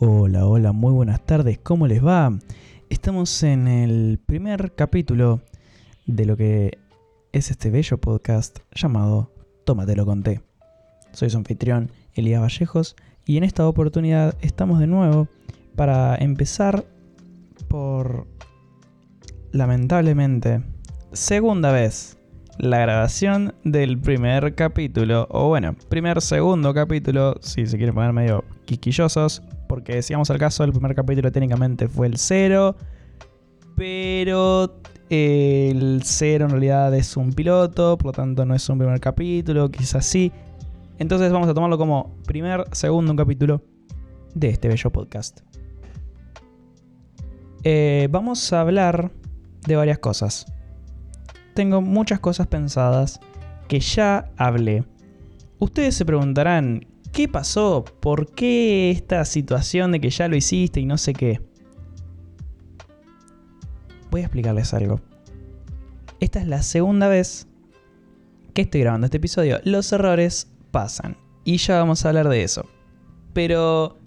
Hola, hola, muy buenas tardes, ¿cómo les va? Estamos en el primer capítulo de lo que es este bello podcast llamado Tómatelo con té. Soy su anfitrión, Elías Vallejos, y en esta oportunidad estamos de nuevo para empezar por, lamentablemente, segunda vez la grabación del primer capítulo, o bueno, primer segundo capítulo, si se quieren poner medio quisquillosos, porque si vamos al caso, el primer capítulo técnicamente fue el cero, pero el cero en realidad es un piloto, por lo tanto no es un primer capítulo, quizás sí. Entonces vamos a tomarlo como primer, segundo capítulo de este bello podcast. Eh, vamos a hablar de varias cosas tengo muchas cosas pensadas que ya hablé. Ustedes se preguntarán, ¿qué pasó? ¿Por qué esta situación de que ya lo hiciste y no sé qué? Voy a explicarles algo. Esta es la segunda vez que estoy grabando este episodio. Los errores pasan y ya vamos a hablar de eso. Pero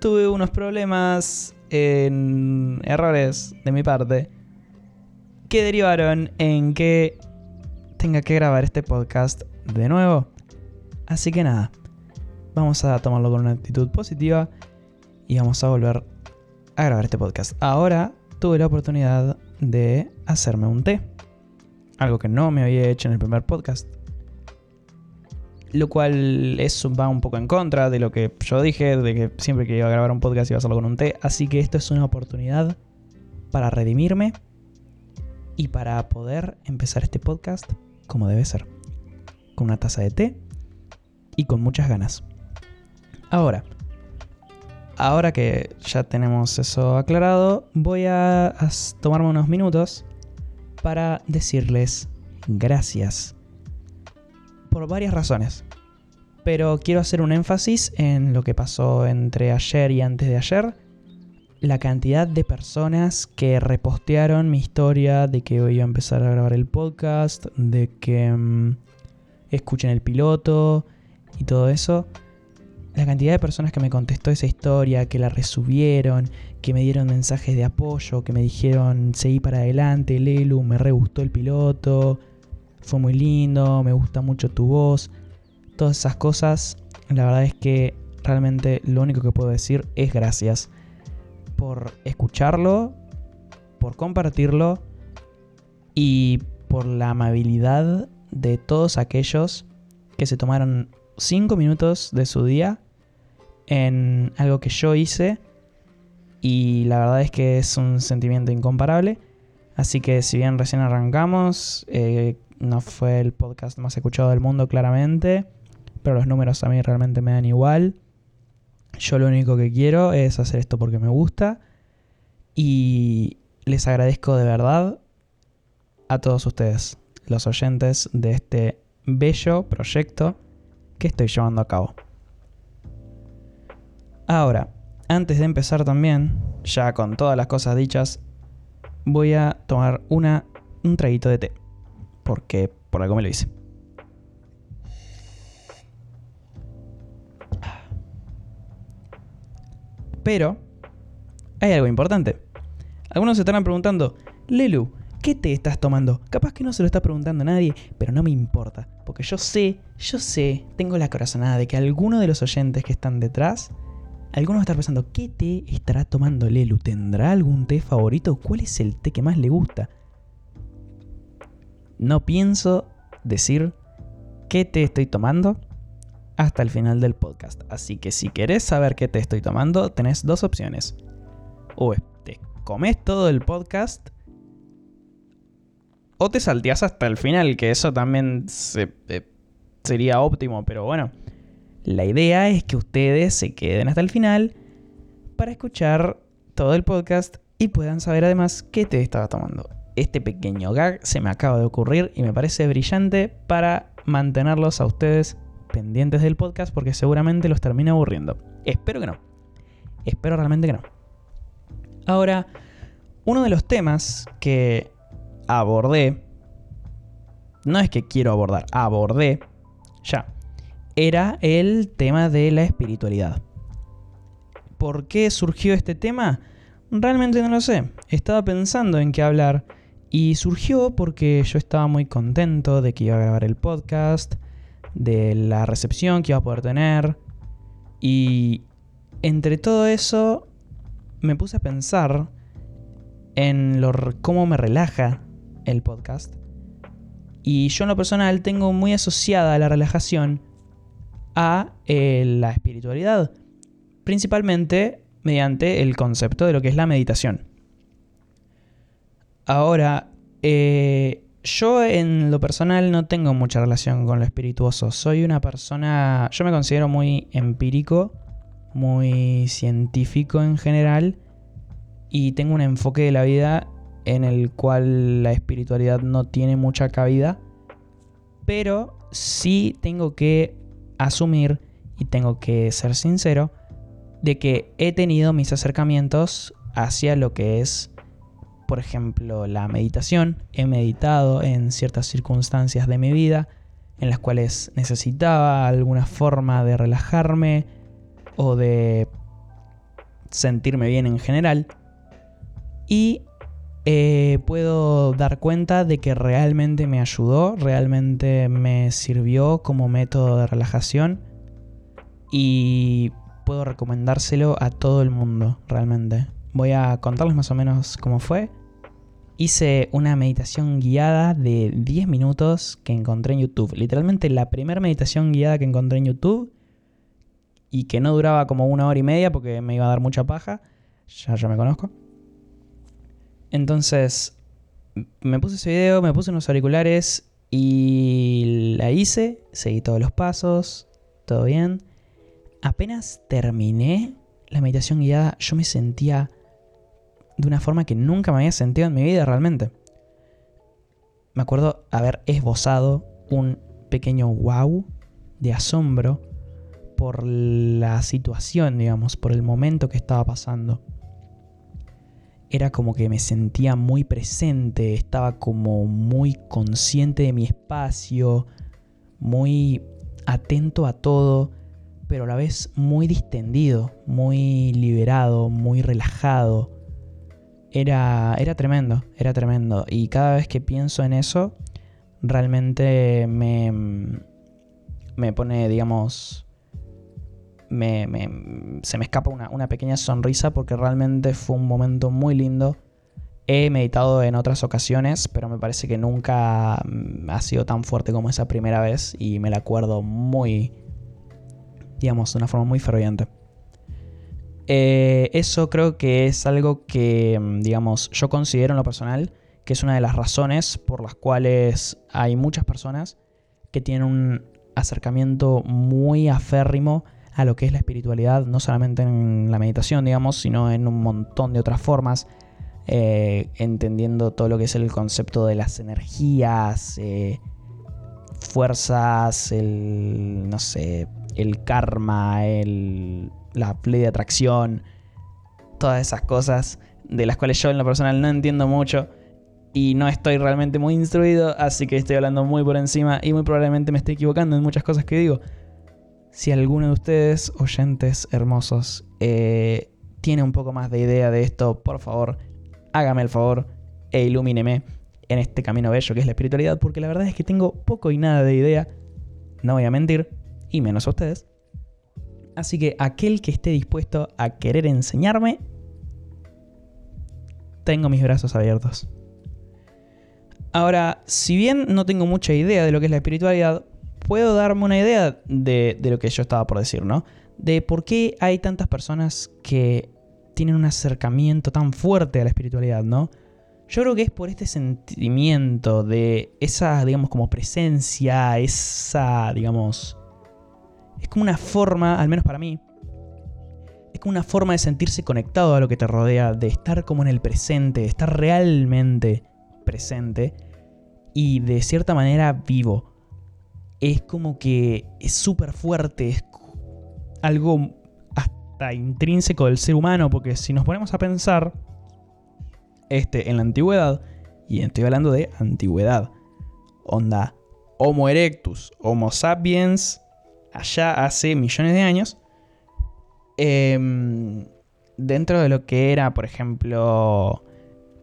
tuve unos problemas en errores de mi parte que derivaron en que tenga que grabar este podcast de nuevo. Así que nada, vamos a tomarlo con una actitud positiva y vamos a volver a grabar este podcast. Ahora tuve la oportunidad de hacerme un té, algo que no me había hecho en el primer podcast. Lo cual es, va un poco en contra de lo que yo dije, de que siempre que iba a grabar un podcast iba a hacerlo con un té. Así que esto es una oportunidad para redimirme y para poder empezar este podcast como debe ser, con una taza de té y con muchas ganas. Ahora, ahora que ya tenemos eso aclarado, voy a, tomarme unos minutos para decirles gracias. Por varias razones. Pero quiero hacer un énfasis en lo que pasó entre ayer y antes de ayer la cantidad de personas que repostearon mi historia de que hoy iba a empezar a grabar el podcast, de que mm, escuchen el piloto y todo eso. La cantidad de personas que me contestó esa historia, que la resubieron, que me dieron mensajes de apoyo, que me dijeron seguí para adelante, Lelu, me re gustó el piloto, fue muy lindo, me gusta mucho tu voz. Todas esas cosas, la verdad es que realmente lo único que puedo decir es gracias por escucharlo, por compartirlo y por la amabilidad de todos aquellos que se tomaron 5 minutos de su día en algo que yo hice y la verdad es que es un sentimiento incomparable. Así que si bien recién arrancamos, eh, no fue el podcast más escuchado del mundo claramente, pero los números a mí realmente me dan igual. Yo lo único que quiero es hacer esto porque me gusta y les agradezco de verdad a todos ustedes, los oyentes de este bello proyecto que estoy llevando a cabo. Ahora, antes de empezar también, ya con todas las cosas dichas, voy a tomar una, un traguito de té, porque por algo me lo hice. Pero hay algo importante. Algunos se estarán preguntando, Lelu, ¿qué té estás tomando? Capaz que no se lo está preguntando nadie, pero no me importa, porque yo sé, yo sé, tengo la corazonada de que alguno de los oyentes que están detrás, alguno va a estar pensando, ¿qué té estará tomando Lelu? ¿Tendrá algún té favorito? ¿Cuál es el té que más le gusta? No pienso decir qué té estoy tomando hasta el final del podcast. Así que si querés saber qué té estoy tomando, tenés dos opciones. O te comes todo el podcast o te salteás hasta el final, que eso también eh, sería óptimo, pero bueno. La idea es que ustedes se queden hasta el final para escuchar todo el podcast y puedan saber además qué té estaba tomando. Este pequeño gag se me acaba de ocurrir y me parece brillante para mantenerlos a ustedes pendientes del podcast porque seguramente los termina aburriendo. Espero que no. Espero realmente que no. Ahora, uno de los temas que abordé, no es que quiero abordar, abordé ya, era el tema de la espiritualidad. ¿Por qué surgió este tema? Realmente no lo sé. Estaba pensando en qué hablar y surgió porque yo estaba muy contento de que iba a grabar el podcast, de la recepción que iba a poder tener. Y entre todo eso me puse a pensar en cómo me relaja el podcast. Y yo en lo personal tengo muy asociada la relajación a eh, la espiritualidad. Principalmente mediante el concepto de lo que es la meditación. Ahora, eh, yo en lo personal no tengo mucha relación con lo espirituoso. Soy una persona, yo me considero muy empírico, muy científico en general, y tengo un enfoque de la vida en el cual la espiritualidad no tiene mucha cabida, pero sí tengo que asumir y tengo que ser sincero de que he tenido mis acercamientos hacia lo que es, por ejemplo, la meditación. He meditado en ciertas circunstancias de mi vida en las cuales necesitaba alguna forma de relajarme o de sentirme bien en general. Y eh, puedo dar cuenta de que realmente me ayudó, realmente me sirvió como método de relajación. Y puedo recomendárselo a todo el mundo, realmente. Voy a contarles más o menos cómo fue. Hice una meditación guiada de 10 minutos que encontré en YouTube. Literalmente la primera meditación guiada que encontré en YouTube y que no duraba como una hora y media porque me iba a dar mucha paja. Ya, ya me conozco. Entonces, me puse ese video, me puse unos auriculares y la hice. Seguí todos los pasos, todo bien apenas terminé la meditación guiada, yo me sentía de una forma que nunca me había sentido en mi vida realmente. Me acuerdo haber esbozado un pequeño wow de asombro por la situación, digamos, por el momento que estaba pasando. Era como que me sentía muy presente, estaba como muy consciente de mi espacio, muy atento a todo pero a la vez muy distendido, muy liberado, muy relajado. Era, era tremendo, era tremendo. Y cada vez que pienso en eso, realmente me, me pone, digamos, me, se me escapa una, una, pequeña sonrisa porque realmente fue un momento muy lindo. He meditado en otras ocasiones, pero me parece que nunca ha sido tan fuerte como esa primera vez y me la acuerdo muy, digamos, de una forma muy ferviente. Eh, eso creo que es algo que, mm, digamos, yo considero en lo personal que es una de las razones por las cuales hay muchas personas que tienen un acercamiento muy aférrimo lo que es la espiritualidad, no solamente en la meditación, digamos, sino en un montón de otras formas, eh, entendiendo todo lo que es el concepto de las energías, eh, fuerzas, el, no sé, el karma, el, la ley de atracción, todas esas cosas de las cuales yo en lo personal no entiendo mucho y no estoy realmente muy instruido, así que estoy hablando muy por encima y muy probablemente me estoy equivocando en muchas cosas que digo. Si alguno de ustedes, oyentes hermosos, eh, tiene un poco más de idea de esto, por favor, hágame el favor e ilumíneme en este camino bello que es la espiritualidad, porque la verdad es que tengo poco y nada de idea, no voy a mentir, y menos a ustedes. Así que aquel que esté dispuesto a querer enseñarme, tengo mis brazos abiertos. Ahora, si bien no tengo mucha idea de lo que es la espiritualidad, puedo darme una idea de, lo que yo estaba por decir, ¿no? De por qué hay tantas personas que tienen un acercamiento tan fuerte a la espiritualidad, ¿no? Yo creo que es por este sentimiento de esa, digamos, como presencia, esa, digamos, es como una forma, al menos para mí, es como una forma de sentirse conectado a lo que te rodea, de estar como en el presente, de estar realmente presente y de cierta manera vivo. Es como que es súper fuerte, es algo hasta intrínseco del ser humano, porque si nos ponemos a pensar, este, en la antigüedad, y estoy hablando de antigüedad, onda, Homo erectus, Homo sapiens, allá hace millones de años, em, dentro de lo que era, por ejemplo,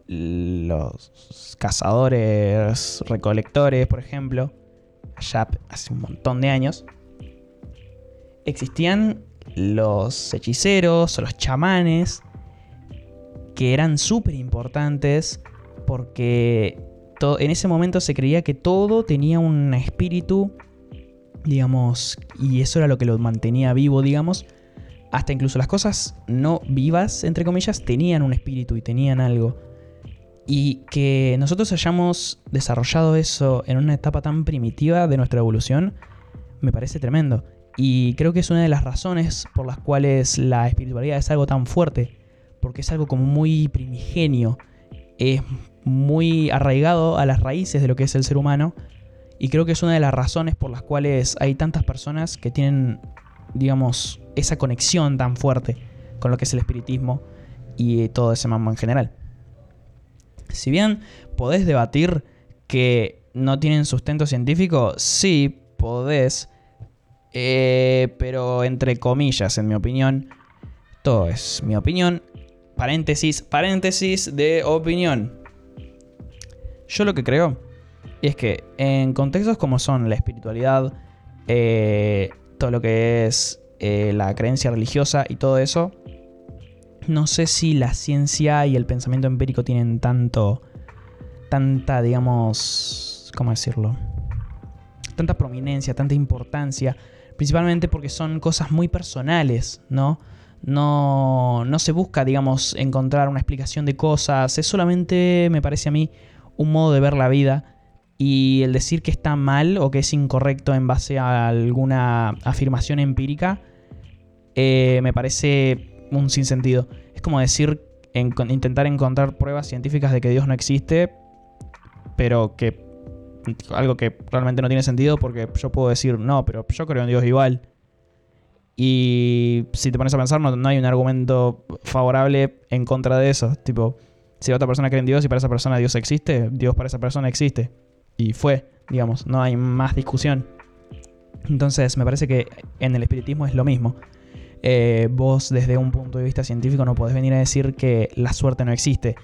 los cazadores, recolectores, por ejemplo, allá hace un montón de años, existían los hechiceros o los chamanes que eran súper importantes porque en ese momento se creía que todo tenía un espíritu, digamos, y eso era lo que lo mantenía vivo, digamos. Hasta incluso las cosas no vivas, entre comillas, tenían un espíritu y tenían algo. Y que nosotros hayamos desarrollado eso en una etapa tan primitiva de nuestra evolución, me parece tremendo. Y creo que es una de las razones por las cuales la espiritualidad es algo tan fuerte porque es algo como muy primigenio, es muy arraigado a las raíces de lo que es el ser humano y creo que es una de las razones por las cuales hay tantas personas que tienen, digamos, esa conexión tan fuerte con lo que es el espiritismo y todo ese mambo en general. Si bien podés debatir que no tienen sustento científico, sí podés, eh, pero entre comillas, en mi opinión, todo es mi opinión paréntesis, paréntesis de opinión. Yo lo que creo es que en contextos como son la espiritualidad, eh, todo lo que es eh, la creencia religiosa y todo eso, no sé si la ciencia y el pensamiento empírico tienen tanto, tanta, digamos, ¿cómo decirlo? Tanta prominencia, tanta importancia, principalmente porque son cosas muy personales, ¿no? no, no se busca, digamos, encontrar una explicación de cosas, es solamente, me parece a mí, un modo de ver la vida y el decir que está mal o que es incorrecto en base a alguna afirmación empírica, eh, me parece un sinsentido. Es como decir, intentar encontrar pruebas científicas de que Dios no existe, pero que algo que realmente no tiene sentido porque yo puedo decir, no, pero yo creo en Dios igual. Y si te pones a pensar, no, hay un argumento favorable en contra de eso. Tipo, si otra persona cree en Dios y para esa persona Dios existe, Dios para esa persona existe. Y fue, digamos, no hay más discusión. Entonces, me parece que en el espiritismo es lo mismo. Eh, vos desde un punto de vista científico no podés venir a decir que la suerte no existe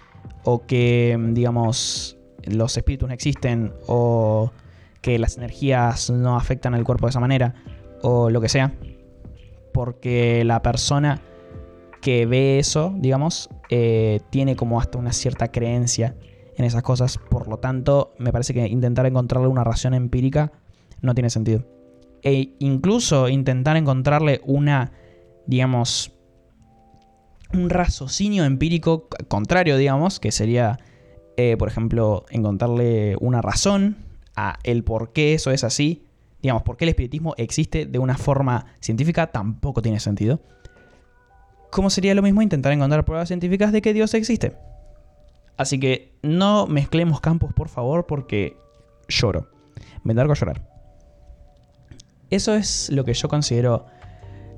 o que, digamos, los espíritus no existen o que las energías no afectan al cuerpo de esa manera o lo que sea porque la persona que ve eso, digamos, eh, tiene como hasta una cierta creencia en esas cosas. Por lo tanto, me parece que intentar encontrarle una razón empírica no tiene sentido. E incluso intentar encontrarle una, digamos, un raciocinio empírico contrario, digamos, que sería, eh, por ejemplo, encontrarle una razón a el por qué eso es así, digamos, por qué el espiritismo existe de una forma científica tampoco tiene sentido. ¿Cómo sería lo mismo intentar encontrar pruebas científicas de que Dios existe? Así que no mezclemos campos, por favor, porque lloro. Me largo a llorar. Eso es lo que yo considero,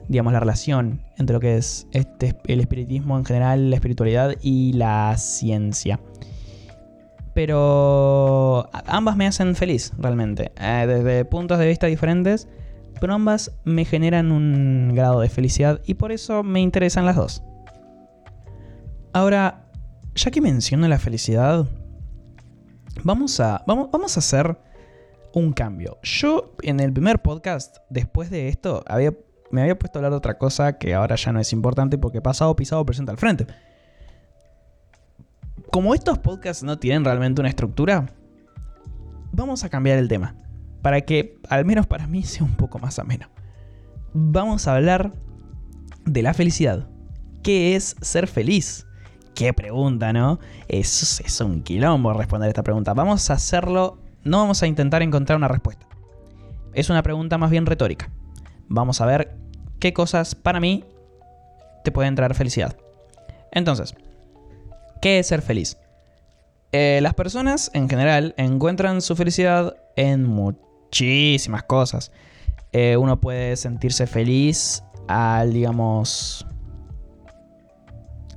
digamos, la relación entre lo que es este, el espiritismo en general, la espiritualidad y la ciencia pero ambas me hacen feliz realmente, eh, desde puntos de vista diferentes, pero ambas me generan un grado de felicidad y por eso me interesan las dos. Ahora, ya que menciono la felicidad, vamos a, vamos, vamos a hacer un cambio. Yo en el primer podcast, después de esto, había, me había puesto a hablar de otra cosa que ahora ya no es importante porque pasado pisado presenta al frente como estos podcasts no tienen realmente una estructura, vamos a cambiar el tema. Para que, al menos para mí, sea un poco más ameno. Vamos a hablar de la felicidad. ¿Qué es ser feliz? Qué pregunta, ¿no? Es, es un quilombo responder esta pregunta. Vamos a hacerlo, no vamos a intentar encontrar una respuesta. Es una pregunta más bien retórica. Vamos a ver qué cosas para mí te pueden traer felicidad. Entonces, ¿Qué es ser feliz? Eh, las personas en general encuentran su felicidad en muchísimas cosas. Eh, uno puede sentirse feliz al, digamos,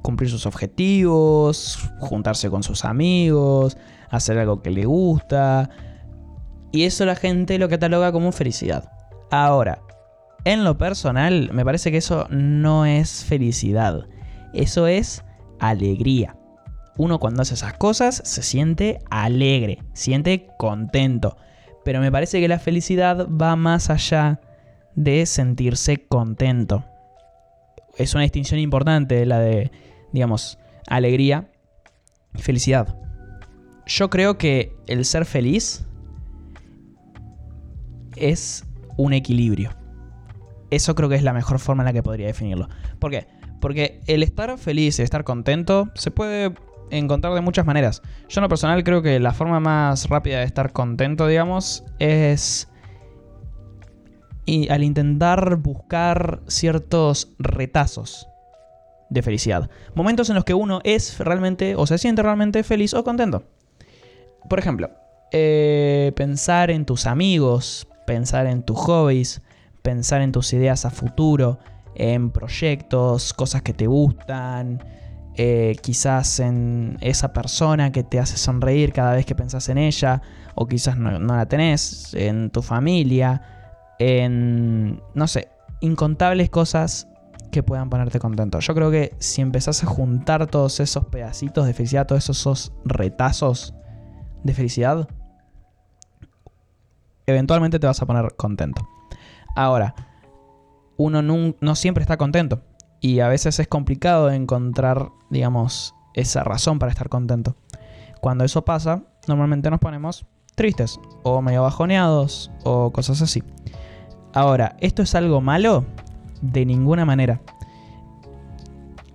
cumplir sus objetivos, juntarse con sus amigos, hacer algo que le gusta. Y eso la gente lo cataloga como felicidad. Ahora, en lo personal, me parece que eso no es felicidad Eso es alegría. Uno cuando hace esas cosas se siente alegre, siente contento. Pero me parece que la felicidad va más allá de sentirse contento. Es una distinción importante la de, digamos, alegría y felicidad. Yo creo que el ser feliz es un equilibrio. Eso creo que es la mejor forma en la que podría definirlo. ¿Por qué? Porque el estar feliz y estar contento se puede encontrar de muchas maneras. Yo en lo personal creo que la forma más rápida de estar contento, digamos, es y al intentar buscar ciertos retazos de felicidad. Momentos en los que uno es realmente o se siente realmente feliz o contento. Por ejemplo, eh, pensar en tus amigos, pensar en tus hobbies, pensar en tus ideas a futuro, en proyectos, cosas que te gustan, eh, quizás en esa persona que te hace sonreír cada vez que pensás en ella, o quizás no, no la tenés, en tu familia, en, no sé, incontables cosas que puedan ponerte contento. Yo creo que si empezás a juntar todos esos pedacitos de felicidad, todos esos retazos de felicidad, eventualmente te vas a poner contento. Ahora, uno no, siempre está contento y a veces es complicado encontrar, digamos, esa razón para estar contento. Cuando eso pasa, normalmente nos ponemos tristes o medio bajoneados o cosas así. Ahora, ¿esto es algo malo? De ninguna manera.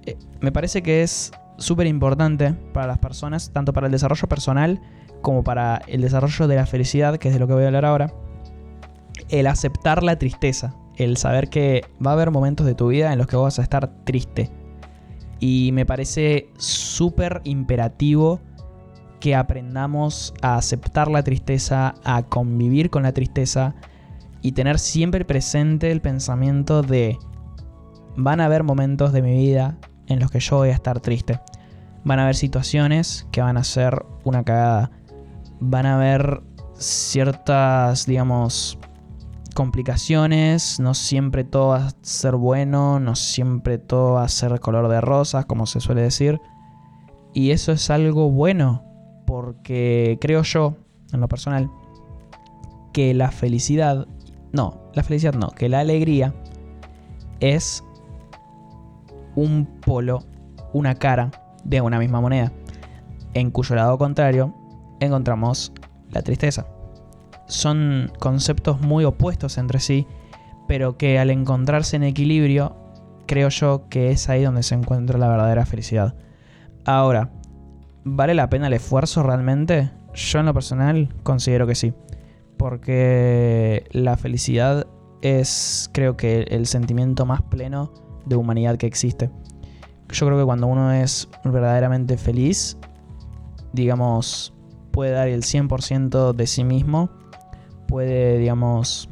Eh, me parece que es súper importante para las personas, tanto para el desarrollo personal como para el desarrollo de la felicidad, que es de lo que voy a hablar ahora, el aceptar la tristeza, el saber que va a haber momentos de tu vida en los que vas a estar triste. Y me parece súper imperativo que aprendamos a aceptar la tristeza, a convivir con la tristeza y tener siempre presente el pensamiento de van a haber momentos de mi vida en los que yo voy a estar triste. Van a haber situaciones que van a ser una cagada van a haber ciertas, digamos, complicaciones, no siempre todo va a ser bueno, no siempre todo va a ser color de rosas, como se suele decir. Y eso es algo bueno, porque creo yo, en lo personal, que la felicidad, no, la felicidad no, que la alegría es un polo, una cara de una misma moneda, en cuyo lado contrario encontramos la tristeza. Son conceptos muy opuestos entre sí, pero que al encontrarse en equilibrio, creo yo que es ahí donde se encuentra la verdadera felicidad. Ahora, ¿vale la pena el esfuerzo realmente? Yo en lo personal considero que sí, porque la felicidad es creo que el sentimiento más pleno de humanidad que existe. Yo creo que cuando uno es verdaderamente feliz, digamos, puede dar el 100% de sí mismo, puede, digamos,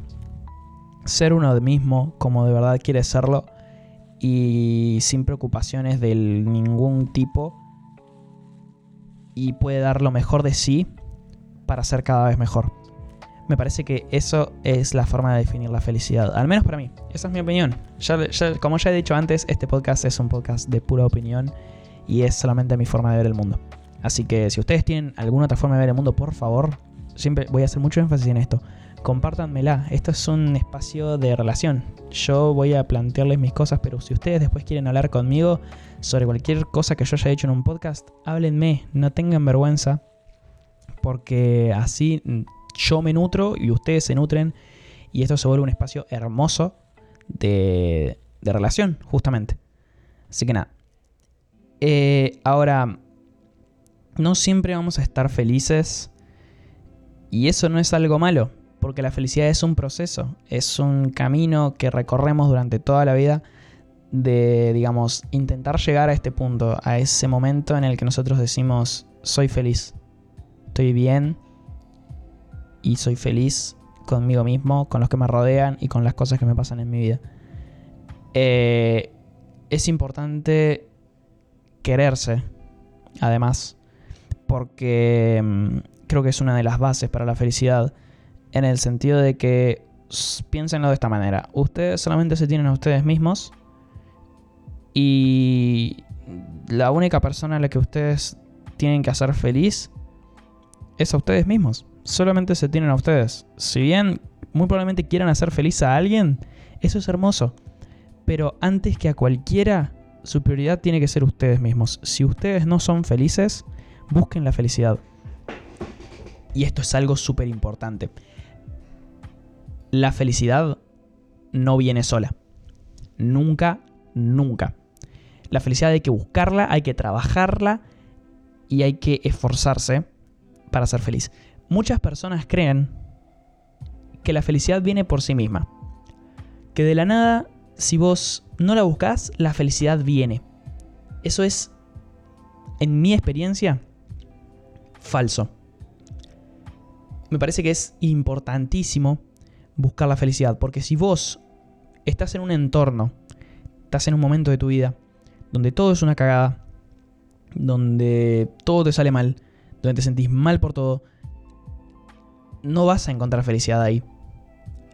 ser uno mismo como de verdad quiere serlo y sin preocupaciones de ningún tipo y puede dar lo mejor de sí para ser cada vez mejor. Me parece que eso es la forma de definir la felicidad, al menos para mí. Esa es mi opinión. como ya he dicho antes, este podcast es un podcast de pura opinión y es solamente mi forma de ver el mundo. Así que si ustedes tienen alguna otra forma de ver el mundo, por favor, siempre voy a hacer mucho énfasis en esto. Compártanmela. Esto es un espacio de relación. Yo voy a plantearles mis cosas, pero si ustedes después quieren hablar conmigo sobre cualquier cosa que yo haya hecho en un podcast, háblenme, no tengan vergüenza, porque así yo me nutro y ustedes se nutren y esto se vuelve un espacio hermoso de, de relación, justamente. Así que nada. Eh, ahora, no siempre vamos a estar felices y eso no es algo malo, porque la felicidad es un proceso, es un camino que recorremos durante toda la vida de, digamos, intentar llegar a este punto, a ese momento en el que nosotros decimos, soy feliz, estoy bien y soy feliz conmigo mismo, con los que me rodean y con las cosas que me pasan en mi vida. Eh, es importante quererse, además porque mm, creo que es una de las bases para la felicidad, en el sentido de que piénsenlo de esta manera, ustedes solamente se tienen a ustedes mismos y la única persona a la que ustedes tienen que hacer feliz es a ustedes mismos. Solamente se tienen a ustedes. Si bien muy probablemente quieran hacer feliz a alguien, eso es hermoso. Pero antes que a cualquiera, su prioridad tiene que ser ustedes mismos. Si ustedes no son felices, busquen la felicidad. Y esto es algo súper importante. La felicidad no viene sola. Nunca, nunca. La felicidad hay que buscarla, hay que trabajarla y hay que esforzarse para ser feliz. Muchas personas creen que la felicidad viene por sí misma. Que de la nada, si vos no la buscas, la felicidad viene. Eso es, en mi experiencia, falso. Me parece que es importantísimo buscar la felicidad, porque si vos estás en un entorno, estás en un momento de tu vida donde todo es una cagada, donde todo te sale mal, donde te sentís mal por todo, no vas a encontrar felicidad ahí.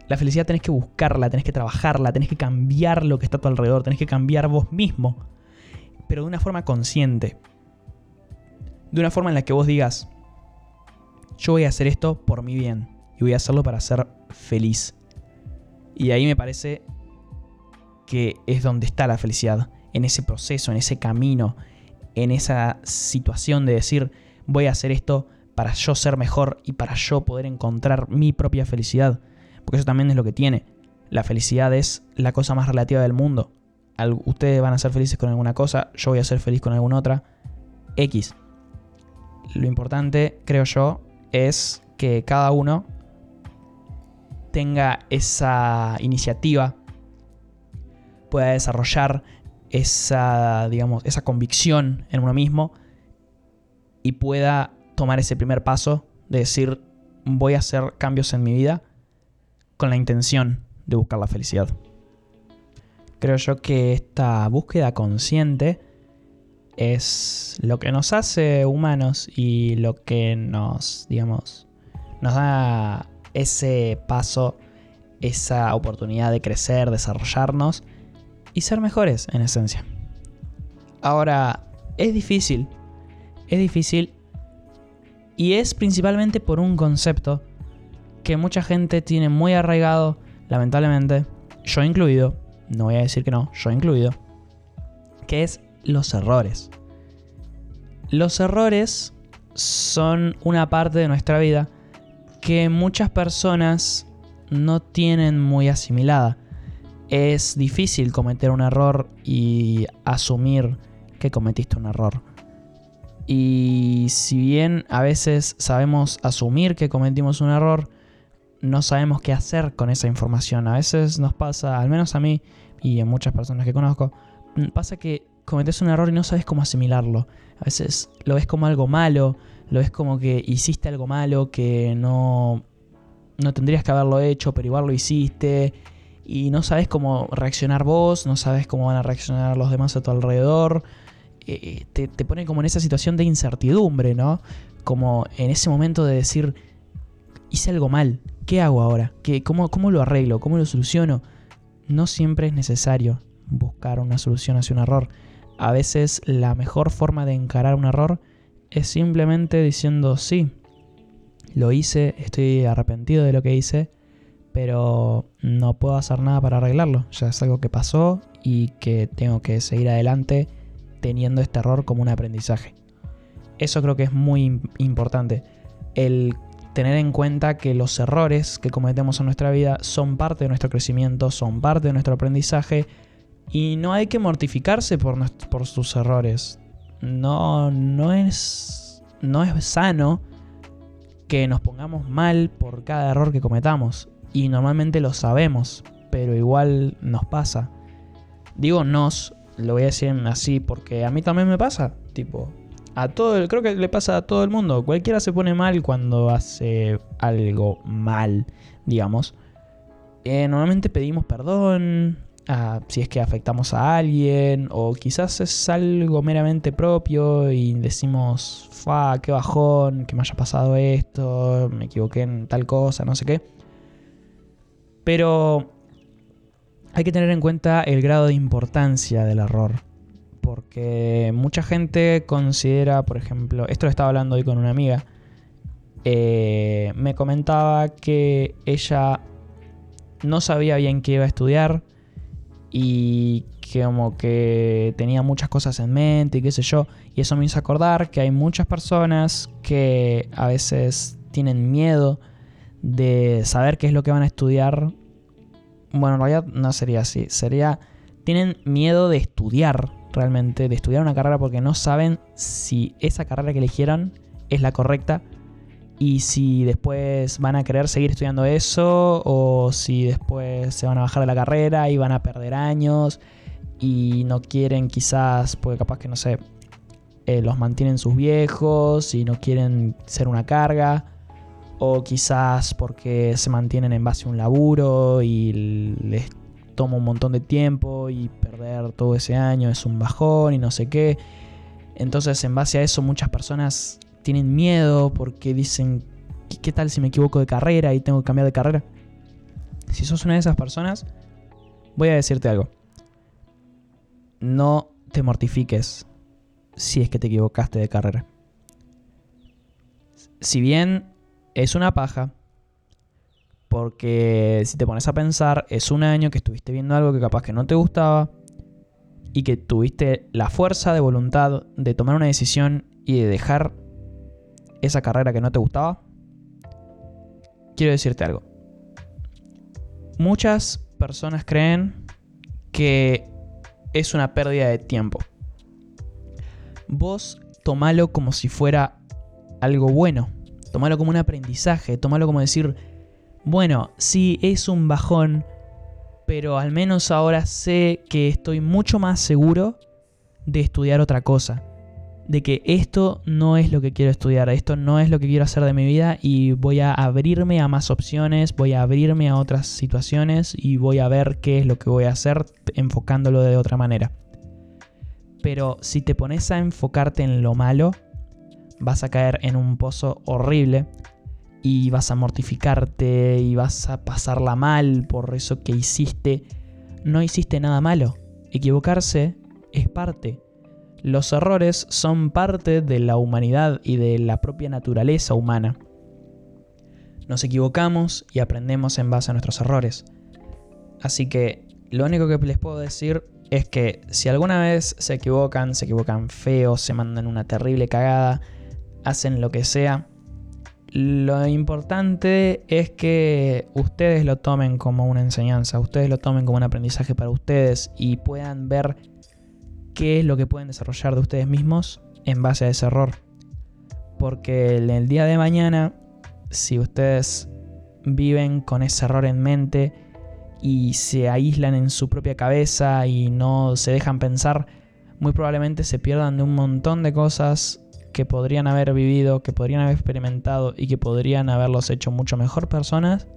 La felicidad tenés que buscarla, tenés que trabajarla, tenés que cambiar lo que está a tu alrededor, tenés que cambiar vos mismo, pero de una forma consciente. De una forma en la que vos digas, yo voy a hacer esto por mi bien y voy a hacerlo para ser feliz. Y ahí me parece que es donde está la felicidad, en ese proceso, en ese camino, en esa situación de decir, voy a hacer esto para yo ser mejor y para yo poder encontrar mi propia felicidad. Porque eso también es lo que tiene. La felicidad es la cosa más relativa del mundo. Ustedes van a ser felices con alguna cosa, yo voy a ser feliz con alguna otra. X. Lo importante, creo yo, es que cada uno tenga esa iniciativa, pueda desarrollar esa, digamos, esa convicción en uno mismo y pueda tomar ese primer paso de decir voy a hacer cambios en mi vida con la intención de buscar la felicidad. Creo yo que esta búsqueda consciente es lo que nos hace humanos y lo que nos, digamos, nos da ese paso, esa oportunidad de crecer, desarrollarnos y ser mejores en esencia. Ahora, es difícil, es difícil y es principalmente por un concepto que mucha gente tiene muy arraigado, lamentablemente, yo incluido, no voy a decir que no, yo incluido, que es los errores. Los errores son una parte de nuestra vida que muchas personas no tienen muy asimilada. Es difícil cometer un error y asumir que cometiste un error. Y si bien a veces sabemos asumir que cometimos un error, no sabemos qué hacer con esa información. A veces nos pasa, al menos a mí y a muchas personas que conozco, pasa que cometes un error y no sabes cómo asimilarlo. A veces lo ves como algo malo, lo ves como que hiciste algo malo que no, no tendrías que haberlo hecho, pero igual lo hiciste. Y no sabes cómo reaccionar vos, no sabes cómo van a reaccionar los demás a tu alrededor. Eh, te, te pone como en esa situación de incertidumbre, ¿no? Como en ese momento de decir, hice algo mal, ¿qué hago ahora? ¿Qué, cómo, ¿Cómo lo arreglo? ¿Cómo lo soluciono? No siempre es necesario buscar una solución hacia un error a veces la mejor forma de encarar un error es simplemente diciendo sí, lo hice, estoy arrepentido de lo que hice, pero no puedo hacer nada para arreglarlo. Ya es algo que pasó y que tengo que seguir adelante teniendo este error como un aprendizaje. Eso creo que es muy importante. El tener en cuenta que los errores que cometemos en nuestra vida son parte de nuestro crecimiento, son parte de nuestro aprendizaje y no hay que mortificarse por, por sus errores. No, no es, no es sano que nos pongamos mal por cada error que cometamos. Y normalmente lo sabemos, pero igual nos pasa. Digo nos, lo voy a decir así porque a mí también me pasa. Tipo, a todo, creo que le pasa a todo el mundo. Cualquiera se pone mal cuando hace algo mal, digamos. Eh, normalmente pedimos perdón, si es que afectamos a alguien o quizás es algo meramente propio y decimos, fa, qué bajón, que me haya pasado esto, me equivoqué en tal cosa, no sé qué. Pero hay que tener en cuenta el grado de importancia del error. Porque mucha gente considera, por ejemplo, esto lo estaba hablando hoy con una amiga, eh, me comentaba que ella no sabía bien qué iba a estudiar y que como que tenía muchas cosas en mente y qué sé yo. Y eso me hizo acordar que hay muchas personas que a veces tienen miedo de saber qué es lo que van a estudiar. Bueno, en realidad no sería así. Sería, tienen miedo de estudiar realmente, de estudiar una carrera porque no saben si esa carrera que eligieron es la correcta y si después van a querer seguir estudiando eso o si después se van a bajar de la carrera y van a perder años y no quieren quizás, porque capaz que no sé, eh, los mantienen sus viejos y no quieren ser una carga o quizás porque se mantienen en base a un laburo y les toma un montón de tiempo y perder todo ese año es un bajón y no sé qué. Entonces en base a eso muchas personas tienen miedo porque dicen, ¿qué tal si me equivoco de carrera y tengo que cambiar de carrera? Si sos una de esas personas, voy a decirte algo. No te mortifiques si es que te equivocaste de carrera. Si bien es una paja, porque si te pones a pensar, es un año que estuviste viendo algo que capaz que no te gustaba y que tuviste la fuerza de voluntad de tomar una decisión y de dejar esa carrera que no te gustaba, quiero decirte algo. Muchas personas creen que es una pérdida de tiempo. Vos tomalo como si fuera algo bueno. Tomalo como un aprendizaje. Tomalo como decir, bueno, sí, es un bajón, pero al menos ahora sé que estoy mucho más seguro de estudiar otra cosa de que esto no es lo que quiero estudiar, esto no es lo que quiero hacer de mi vida y voy a abrirme a más opciones, voy a abrirme a otras situaciones y voy a ver qué es lo que voy a hacer enfocándolo de otra manera. Pero si te pones a enfocarte en lo malo, vas a caer en un pozo horrible y vas a mortificarte y vas a pasarla mal por eso que hiciste. No hiciste nada malo. Equivocarse es parte los errores son parte de la humanidad y de la propia naturaleza humana. Nos equivocamos y aprendemos en base a nuestros errores. Así que lo único que les puedo decir es que si alguna vez se equivocan, se equivocan feo, se mandan una terrible cagada, hacen lo que sea, lo importante es que ustedes lo tomen como una enseñanza, ustedes lo tomen como un aprendizaje para ustedes y puedan ver qué es lo que pueden desarrollar de ustedes mismos en base a ese error. Porque en el día de mañana, si ustedes viven con ese error en mente y se aíslan en su propia cabeza y no se dejan pensar, muy probablemente se pierdan de un montón de cosas que podrían haber vivido, que podrían haber experimentado y que podrían haberlos hecho mucho mejor personas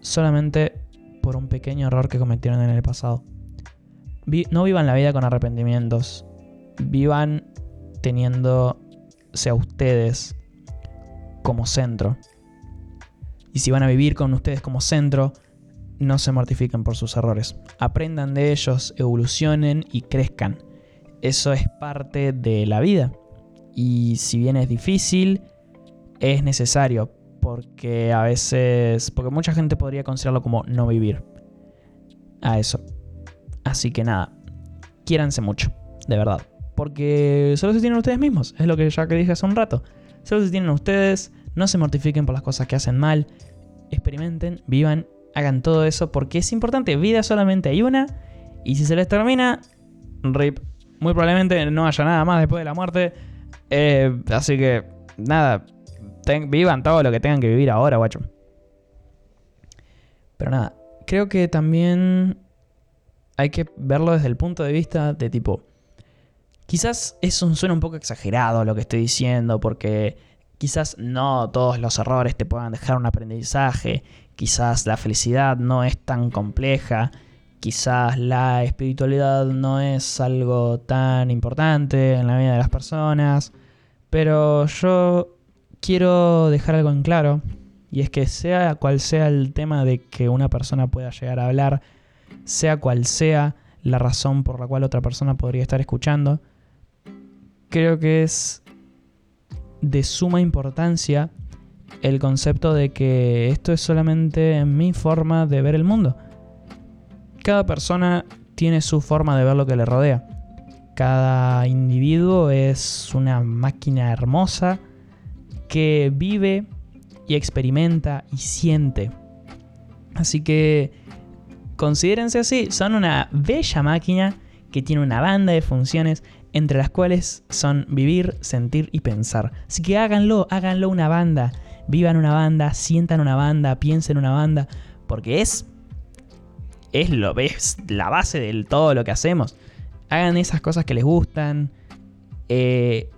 solamente por un pequeño error que cometieron en el pasado no vivan la vida con arrepentimientos. Vivan teniéndose a ustedes como centro. Y si van a vivir con ustedes como centro, no se mortifiquen por sus errores. Aprendan de ellos, evolucionen y crezcan. Eso es parte de la vida. Y si bien es difícil, es necesario. Porque a veces. Porque mucha gente podría considerarlo como no vivir. A eso. Así que nada, quiéranse mucho, de verdad. Porque solo se tienen ustedes mismos, es lo que ya que dije hace un rato. Solo se tienen ustedes, no se mortifiquen por las cosas que hacen mal, experimenten, vivan, hagan todo eso porque es importante. Vida solamente hay una y si se les termina, rip. Muy probablemente no haya nada más después de la muerte. Eh, así que nada, vivan todo lo que tengan que vivir ahora, guacho. Pero nada, creo que también hay que verlo desde el punto de vista de tipo, quizás eso suena un poco exagerado lo que estoy diciendo, porque quizás no todos los errores te puedan dejar un aprendizaje, quizás la felicidad no es tan compleja, quizás la espiritualidad no es algo tan importante en la vida de las personas, pero yo quiero dejar algo en claro, y es que sea cual sea el tema de que una persona pueda llegar a hablar, sea cual sea la razón por la cual otra persona podría estar escuchando. Creo que es de suma importancia el concepto de que esto es solamente mi forma de ver el mundo. Cada persona tiene su forma de ver lo que le rodea. Cada individuo es una máquina hermosa que vive y experimenta y siente. Así que considérense así, son una bella máquina que tiene una banda de funciones entre las cuales son vivir, sentir y pensar. Así que háganlo, háganlo una banda, vivan una banda, sientan una banda, piensen una banda, porque es es lo es la base de todo lo que hacemos. Hagan esas cosas que les gustan, eh,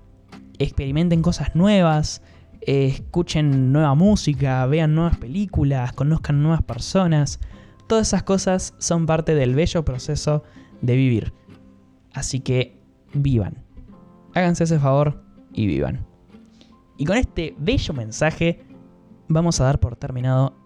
experimenten cosas nuevas, eh, escuchen nueva música, vean nuevas películas, conozcan nuevas personas. Todas esas cosas son parte del bello proceso de vivir. Así que vivan. Háganse ese favor y vivan. Y con este bello mensaje vamos a dar por terminado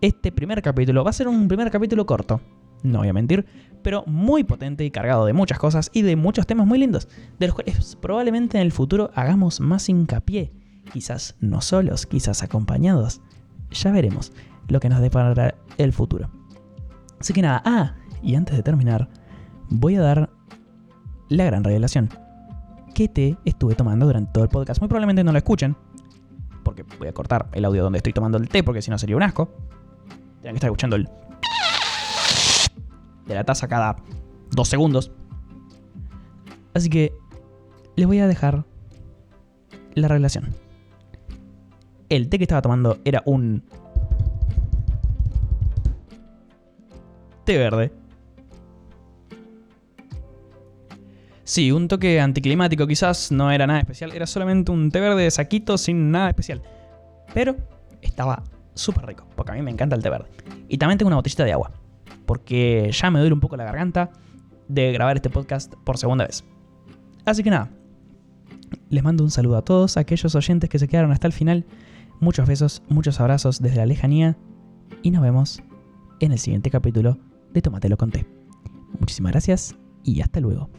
este primer capítulo. Va a ser un primer capítulo corto, no voy a mentir, pero muy potente y cargado de muchas cosas y de muchos temas muy lindos, de los cuales probablemente en el futuro hagamos más hincapié. Quizás no solos, quizás acompañados. Ya veremos lo que nos deparará el futuro. Así que nada, ah, y antes de terminar, voy a dar la gran revelación. ¿Qué té estuve tomando durante todo el podcast? Muy probablemente no lo escuchen, porque voy a cortar el audio donde estoy tomando el té, porque si no sería un asco. Tendrán que estar escuchando el de la taza cada dos segundos. Así que les voy a dejar la revelación. El té que estaba tomando era un té verde Sí, un toque anticlimático quizás, no era nada especial, era solamente un té verde de saquito sin nada especial. Pero estaba súper rico, porque a mí me encanta el té verde. Y también tengo una botellita de agua, porque ya me duele un poco la garganta de grabar este podcast por segunda vez. Así que nada, les mando un saludo a todos aquellos oyentes que se quedaron hasta el final. Muchos besos, muchos abrazos desde la lejanía y nos vemos en el siguiente capítulo de Tómatelo con té. Muchísimas gracias y hasta luego.